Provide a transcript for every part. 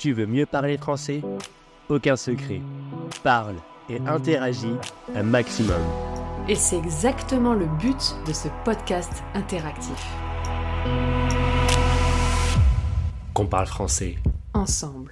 Tu veux mieux parler français? Aucun secret. Parle et interagis un maximum. Et c'est exactement le but de ce podcast interactif. Qu'on parle français. Ensemble.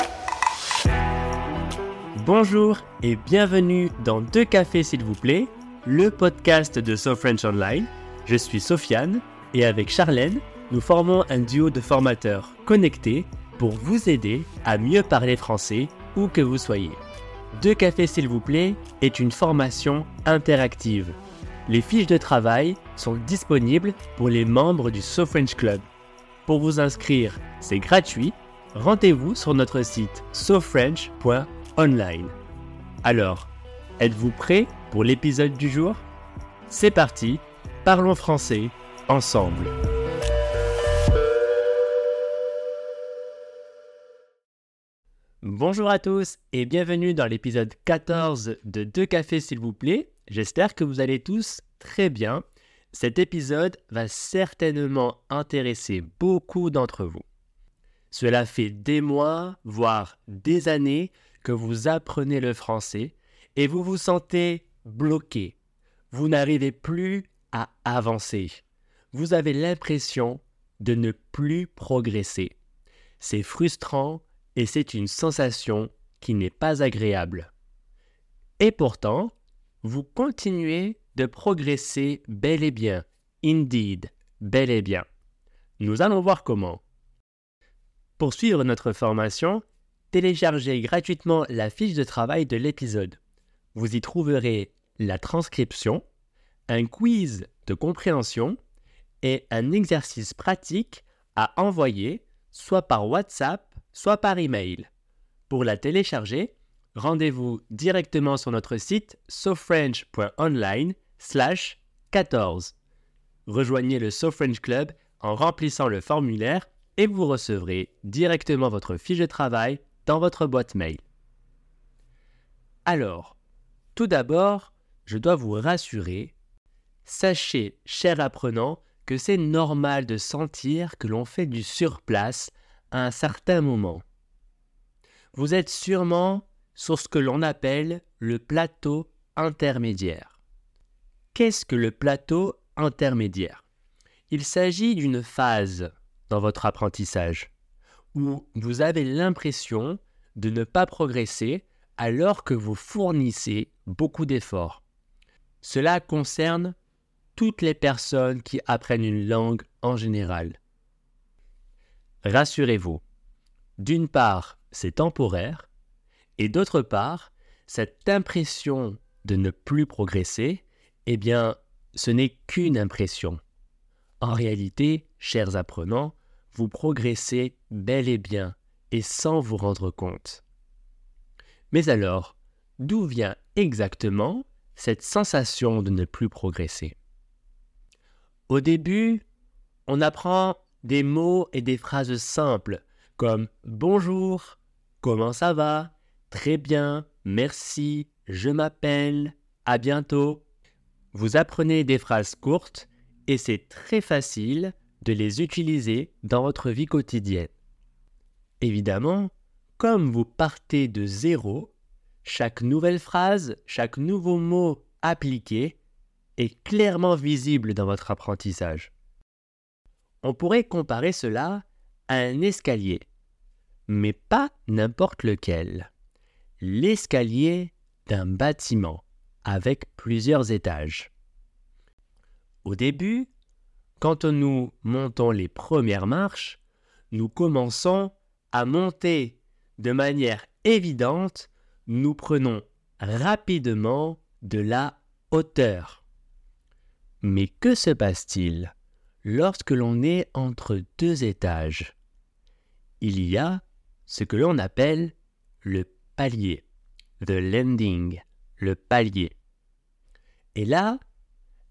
Bonjour et bienvenue dans Deux Cafés s'il vous plaît, le podcast de So French Online. Je suis Sofiane et avec Charlène, nous formons un duo de formateurs connectés pour vous aider à mieux parler français où que vous soyez. Deux cafés s'il vous plaît est une formation interactive. Les fiches de travail sont disponibles pour les membres du So French Club. Pour vous inscrire, c'est gratuit. Rendez-vous sur notre site sofrench.online. Alors, êtes-vous prêts pour l'épisode du jour? C'est parti, parlons français ensemble. Bonjour à tous et bienvenue dans l'épisode 14 de Deux cafés s'il vous plaît. J'espère que vous allez tous très bien. Cet épisode va certainement intéresser beaucoup d'entre vous. Cela fait des mois, voire des années que vous apprenez le français et vous vous sentez bloqué. Vous n'arrivez plus à avancer. Vous avez l'impression de ne plus progresser. C'est frustrant et c'est une sensation qui n'est pas agréable. Et pourtant, vous continuez de progresser bel et bien, indeed, bel et bien. Nous allons voir comment. Pour suivre notre formation, téléchargez gratuitement la fiche de travail de l'épisode. Vous y trouverez la transcription, un quiz de compréhension et un exercice pratique à envoyer soit par WhatsApp soit par email. Pour la télécharger, rendez-vous directement sur notre site sofrench.online slash 14. Rejoignez le SoFrench Club en remplissant le formulaire et vous recevrez directement votre fiche de travail dans votre boîte mail. Alors, tout d'abord, je dois vous rassurer. Sachez, cher apprenant, que c'est normal de sentir que l'on fait du surplace à un certain moment. Vous êtes sûrement sur ce que l'on appelle le plateau intermédiaire. Qu'est-ce que le plateau intermédiaire? Il s'agit d'une phase dans votre apprentissage où vous avez l'impression de ne pas progresser alors que vous fournissez beaucoup d'efforts. Cela concerne toutes les personnes qui apprennent une langue en général. Rassurez-vous, d'une part, c'est temporaire, et d'autre part, cette impression de ne plus progresser, eh bien, ce n'est qu'une impression. En réalité, chers apprenants, vous progressez bel et bien et sans vous rendre compte. Mais alors, d'où vient exactement cette sensation de ne plus progresser? Au début, on apprend des mots et des phrases simples comme bonjour, comment ça va, très bien, merci, je m'appelle, à bientôt. Vous apprenez des phrases courtes et c'est très facile de les utiliser dans votre vie quotidienne. Évidemment, comme vous partez de zéro, chaque nouvelle phrase, chaque nouveau mot appliqué est clairement visible dans votre apprentissage. On pourrait comparer cela à un escalier, mais pas n'importe lequel. L'escalier d'un bâtiment avec plusieurs étages. Au début, quand nous montons les premières marches, nous commençons à monter de manière évidente, nous prenons rapidement de la hauteur. Mais que se passe-t-il? Lorsque l'on est entre deux étages, il y a ce que l'on appelle le palier, the landing, le palier. Et là,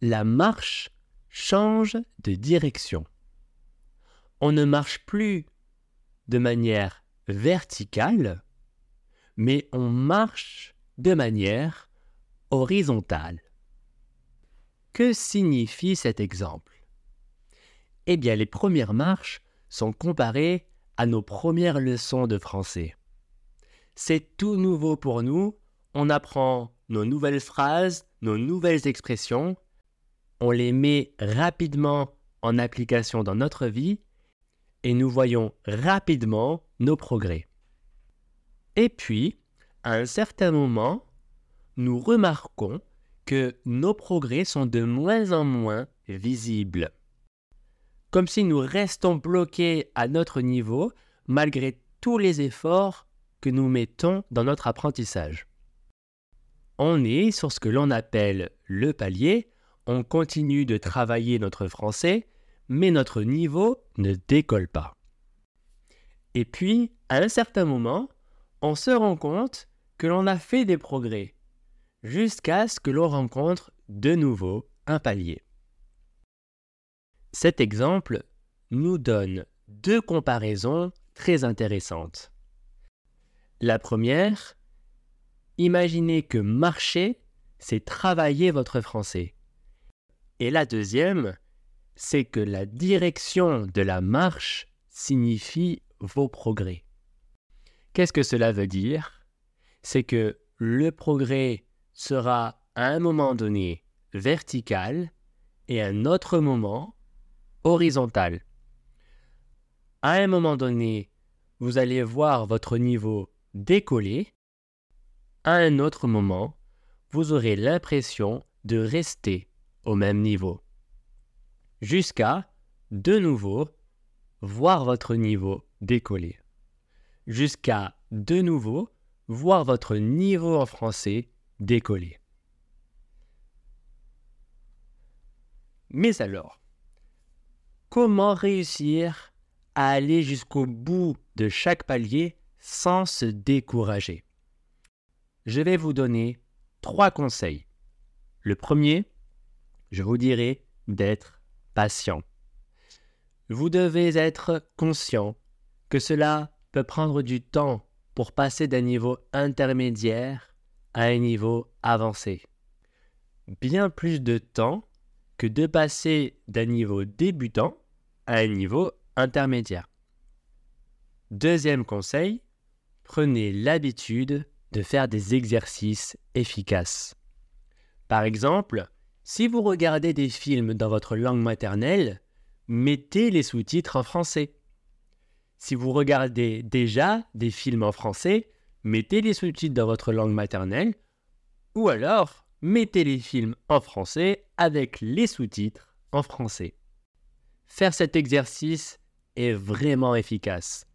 la marche change de direction. On ne marche plus de manière verticale, mais on marche de manière horizontale. Que signifie cet exemple? Eh bien les premières marches sont comparées à nos premières leçons de français. c'est tout nouveau pour nous. On apprend nos nouvelles phrases, nos nouvelles expressions. On les met rapidement en application dans notre vie et nous voyons rapidement nos progrès. Et puis, à un certain moment, nous remarquons que nos progrès sont de moins en moins visibles. Comme si nous restons bloqués à notre niveau malgré tous les efforts que nous mettons dans notre apprentissage. On est sur ce que l'on appelle le palier, on continue de travailler notre français, mais notre niveau ne décolle pas. Et puis, à un certain moment, on se rend compte que l'on a fait des progrès, jusqu'à ce que l'on rencontre de nouveau un palier. Cet exemple nous donne deux comparaisons très intéressantes. La première, imaginez que marcher, c'est travailler votre français. Et la deuxième, c'est que la direction de la marche signifie vos progrès. Qu'est-ce que cela veut dire? C'est que le progrès sera à un moment donné vertical et à un autre moment horizontal. À un moment donné, vous allez voir votre niveau décoller. À un autre moment, vous aurez l'impression de rester au même niveau. Jusqu'à, de nouveau, voir votre niveau décoller. Jusqu'à, de nouveau, voir votre niveau en français décoller. Mais alors, comment réussir à aller jusqu'au bout de chaque palier sans se décourager Je vais vous donner trois conseils. Le premier, je vous dirai d'être patient. Vous devez être conscient que cela peut prendre du temps pour passer d'un niveau intermédiaire à un niveau avancé. Bien plus de temps que de passer d'un niveau débutant à un niveau intermédiaire. Deuxième conseil, prenez l'habitude de faire des exercices efficaces. Par exemple, si vous regardez des films dans votre langue maternelle, mettez les sous-titres en français. Si vous regardez déjà des films en français, mettez les sous-titres dans votre langue maternelle, ou alors mettez les films en français avec les sous-titres en français. Faire cet exercice est vraiment efficace.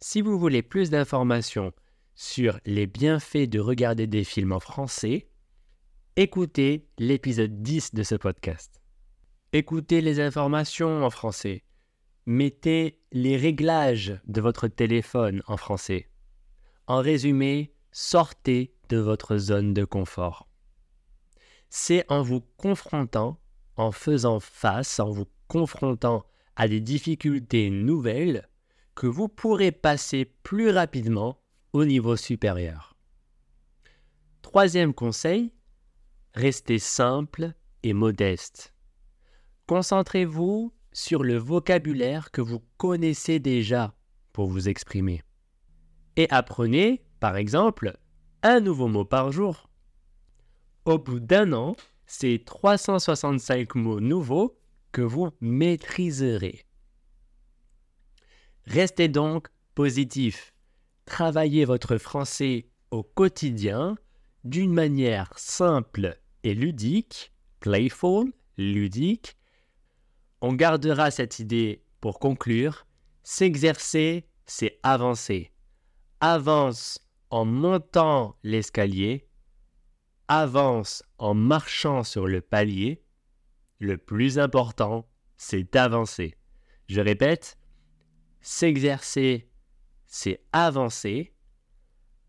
Si vous voulez plus d'informations sur les bienfaits de regarder des films en français, écoutez l'épisode 10 de ce podcast. Écoutez les informations en français. Mettez les réglages de votre téléphone en français. En résumé, sortez de votre zone de confort. C'est en vous confrontant, en faisant face, en vous confrontant à des difficultés nouvelles, que vous pourrez passer plus rapidement au niveau supérieur. Troisième conseil, restez simple et modeste. Concentrez-vous sur le vocabulaire que vous connaissez déjà pour vous exprimer. Et apprenez, par exemple, un nouveau mot par jour. Au bout d'un an, c'est 365 mots nouveaux que vous maîtriserez. Restez donc positif. Travaillez votre français au quotidien d'une manière simple et ludique, playful, ludique, on gardera cette idée pour conclure. S'exercer, c'est avancer. Avance en montant l'escalier. Avance en marchant sur le palier. Le plus important, c'est d'avancer. Je répète, s'exercer, c'est avancer.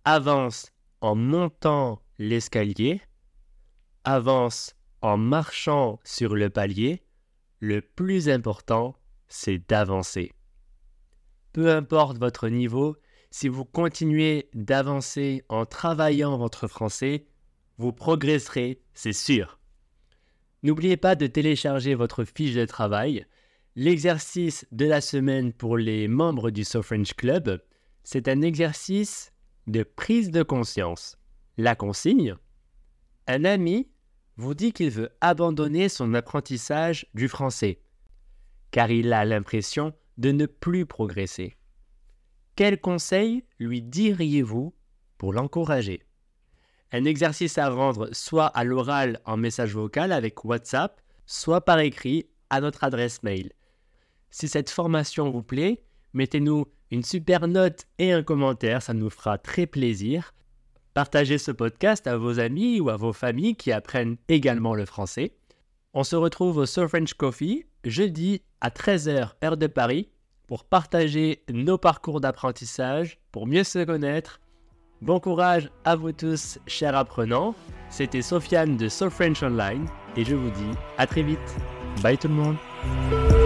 Avance en montant l'escalier. Avance en marchant sur le palier. Le plus important, c'est d'avancer. Peu importe votre niveau, si vous continuez d'avancer en travaillant votre français, vous progresserez, c'est sûr. N'oubliez pas de télécharger votre fiche de travail. L'exercice de la semaine pour les membres du So French Club, c'est un exercice de prise de conscience. La consigne Un ami vous dit qu'il veut abandonner son apprentissage du français, car il a l'impression de ne plus progresser. Quel conseil lui diriez-vous pour l'encourager? Un exercice à rendre soit à l'oral en message vocal avec WhatsApp, soit par écrit à notre adresse mail. Si cette formation vous plaît, mettez-nous une super note et un commentaire, ça nous fera très plaisir. Partagez ce podcast à vos amis ou à vos familles qui apprennent également le français. On se retrouve au So French Coffee jeudi à 13h heure de Paris pour partager nos parcours d'apprentissage, pour mieux se connaître. Bon courage à vous tous, chers apprenants. C'était Sofiane de So French Online et je vous dis à très vite. Bye tout le monde.